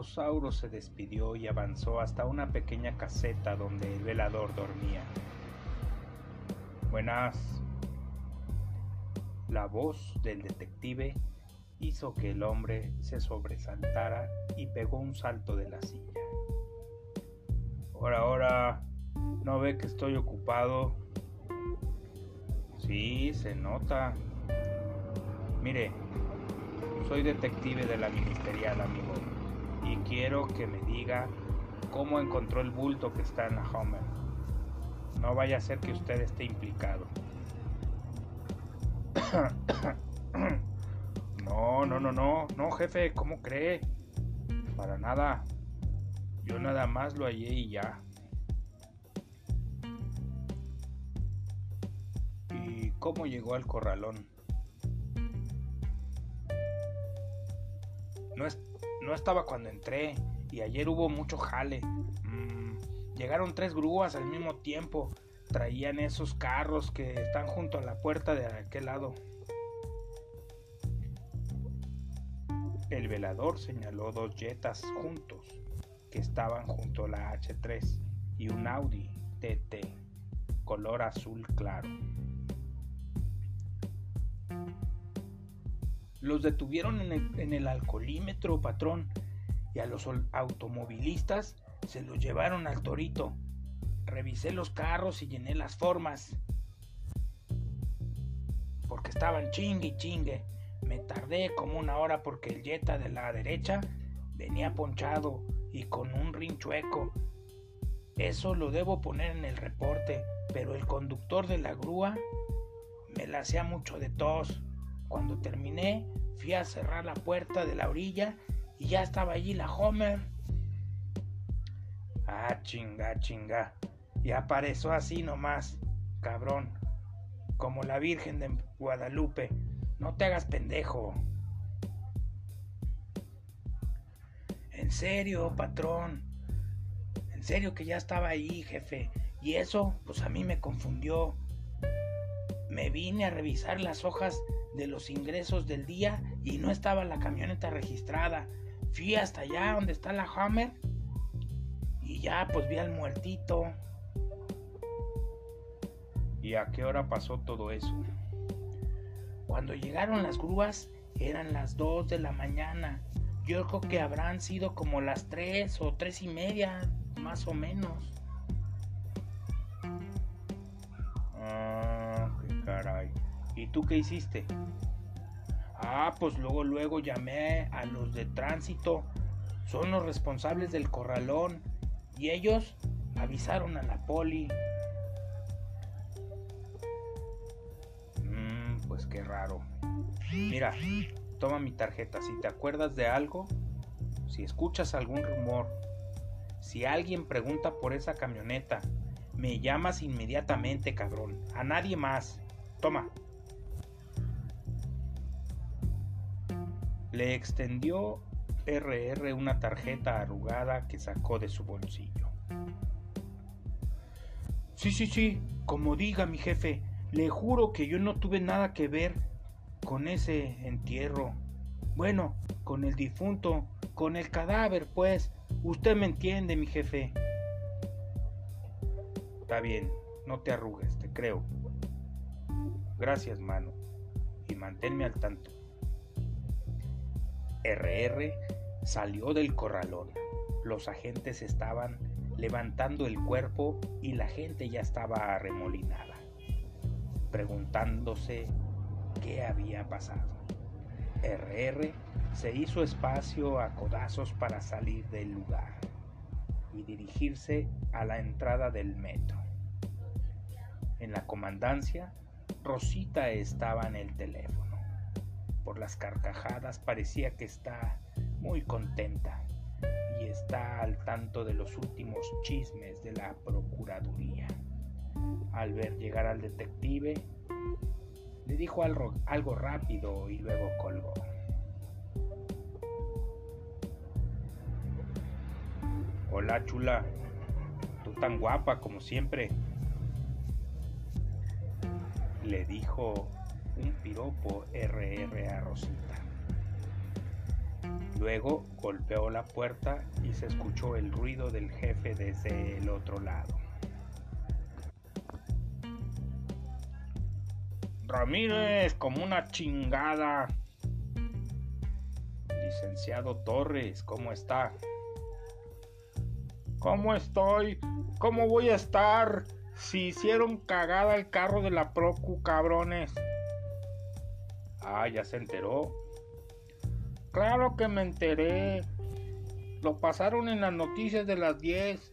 Rosauro se despidió y avanzó hasta una pequeña caseta donde el velador dormía. Buenas. La voz del detective hizo que el hombre se sobresaltara y pegó un salto de la silla. Ahora, ahora, ¿no ve que estoy ocupado? Sí, se nota. Mire, soy detective de la ministerial, amigo, y quiero que me diga cómo encontró el bulto que está en la Homer. No vaya a ser que usted esté implicado. No, no, no, no, no, jefe, ¿cómo cree? Para nada. Yo nada más lo hallé y ya. ¿Y cómo llegó al corralón? No, no estaba cuando entré y ayer hubo mucho jale. Mm, llegaron tres grúas al mismo tiempo. Traían esos carros que están junto a la puerta de aquel lado. El velador señaló dos jetas juntos que estaban junto a la H3 y un Audi TT color azul claro. Los detuvieron en el, alcoholímetro, patrón, y a los automovilistas se los llevaron al torito. Revisé los carros y llené las formas. Porque estaban chingue y chingue. Me tardé como una hora porque el Jetta de la derecha venía ponchado y con un rinchueco. Eso lo debo poner en el reporte, pero el conductor de la grúa me la hacía mucho de tos. Cuando terminé, fui a cerrar la puerta de la orilla y ya estaba allí la Homer. Ah, chinga, chinga. Y apareció así nomás, cabrón. Como la Virgen de Guadalupe. No te hagas pendejo. En serio, patrón. En serio que ya estaba ahí, jefe. Y eso, pues a mí me confundió. Me vine a revisar las hojas de los ingresos del día y no estaba la camioneta registrada. Fui hasta allá donde está la Hammer y ya pues vi al muertito. ¿Y a qué hora pasó todo eso? Cuando llegaron las grúas eran las 2 de la mañana. Yo creo que habrán sido como las 3 o tres y media, más o menos. Tú qué hiciste? Ah, pues luego, luego llamé a los de tránsito. Son los responsables del corralón. Y ellos avisaron a la poli. Mmm, pues qué raro. Mira, toma mi tarjeta. Si te acuerdas de algo, si escuchas algún rumor, si alguien pregunta por esa camioneta, me llamas inmediatamente, cabrón. A nadie más. Toma. Le extendió RR una tarjeta arrugada que sacó de su bolsillo. Sí, sí, sí, como diga mi jefe, le juro que yo no tuve nada que ver con ese entierro. Bueno, con el difunto, con el cadáver, pues. Usted me entiende, mi jefe. Está bien, no te arrugues, te creo. Gracias, mano. Y manténme al tanto. RR salió del corralón. Los agentes estaban levantando el cuerpo y la gente ya estaba arremolinada, preguntándose qué había pasado. RR se hizo espacio a codazos para salir del lugar y dirigirse a la entrada del metro. En la comandancia, Rosita estaba en el teléfono por las carcajadas parecía que está muy contenta y está al tanto de los últimos chismes de la Procuraduría. Al ver llegar al detective, le dijo algo, algo rápido y luego colgó. Hola chula, tú tan guapa como siempre, le dijo un piropo RR a Rosita. Luego golpeó la puerta y se escuchó el ruido del jefe desde el otro lado. Ramírez, como una chingada. Licenciado Torres, ¿cómo está? ¿Cómo estoy? ¿Cómo voy a estar? Si hicieron cagada el carro de la Procu, cabrones. Ah, ya se enteró. Claro que me enteré. Lo pasaron en las noticias de las 10.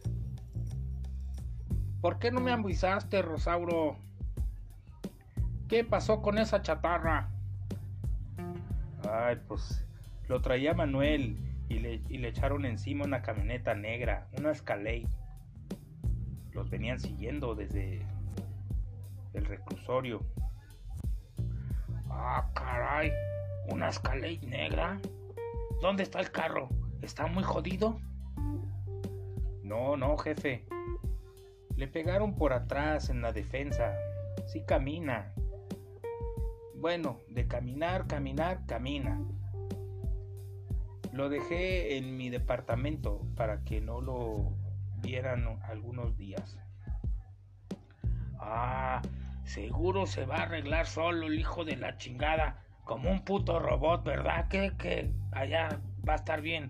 ¿Por qué no me avisaste, Rosauro? ¿Qué pasó con esa chatarra? Ay, pues lo traía Manuel y le, echaron encima una camioneta negra, una Escalade. Los venían siguiendo desde el reclusorio. Ah, caray, una Escalade negra. ¿Dónde está el carro? ¿Está muy jodido? No, no, jefe. Le pegaron por atrás en la defensa. Sí camina, bueno, de caminar, caminar, camina. Lo dejé en mi departamento para que no lo vieran algunos días. Ah, seguro se va a arreglar solo el hijo de la chingada, como un puto robot, ¿verdad? Que, que allá va a estar bien.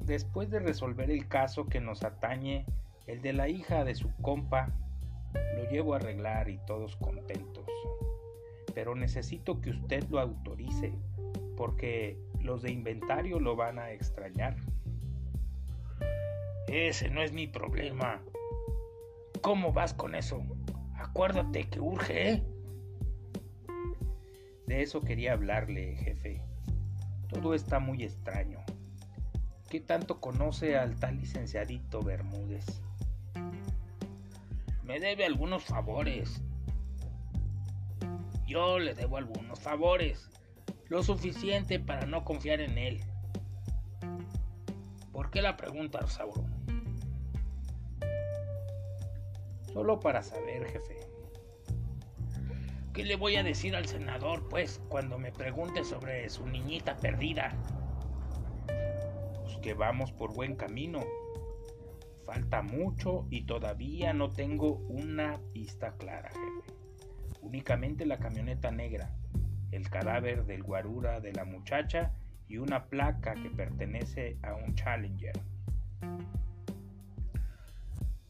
Después de resolver el caso que nos atañe, el de la hija de su compa, lo llevo a arreglar y todos contentos. Pero necesito que usted lo autorice, porque los de inventario lo van a extrañar. Ese no es mi problema. ¿Cómo vas con eso? Acuérdate que urge, ¿eh? De eso quería hablarle, jefe. Todo está muy extraño. ¿Qué tanto conoce al tal licenciadito Bermúdez? me debe algunos favores. Yo le debo algunos favores, lo suficiente para no confiar en él. ¿Por qué la pregunta, Sauro? Solo para saber, jefe. ¿Qué le voy a decir al senador, pues, cuando me pregunte sobre su niñita perdida? Pues que vamos por buen camino, Falta mucho y todavía no tengo una pista clara, jefe. Únicamente la camioneta negra, el cadáver del guarura de la muchacha y una placa que pertenece a un Challenger.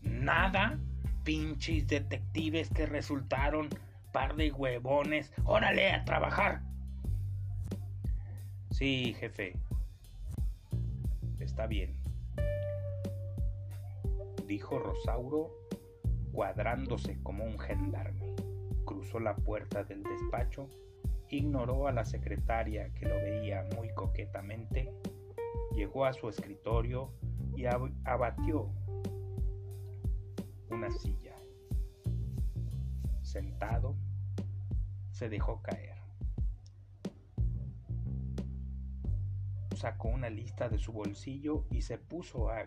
Nada, pinches detectives que resultaron par de huevones. Órale, a trabajar. Sí, jefe. Está bien dijo Rosauro, cuadrándose como un gendarme. Cruzó la puerta del despacho, ignoró a la secretaria que lo veía muy coquetamente, llegó a su escritorio y abatió una silla. Sentado, se dejó caer. Sacó una lista de su bolsillo y se puso a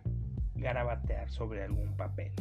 garabatear sobre algún papel.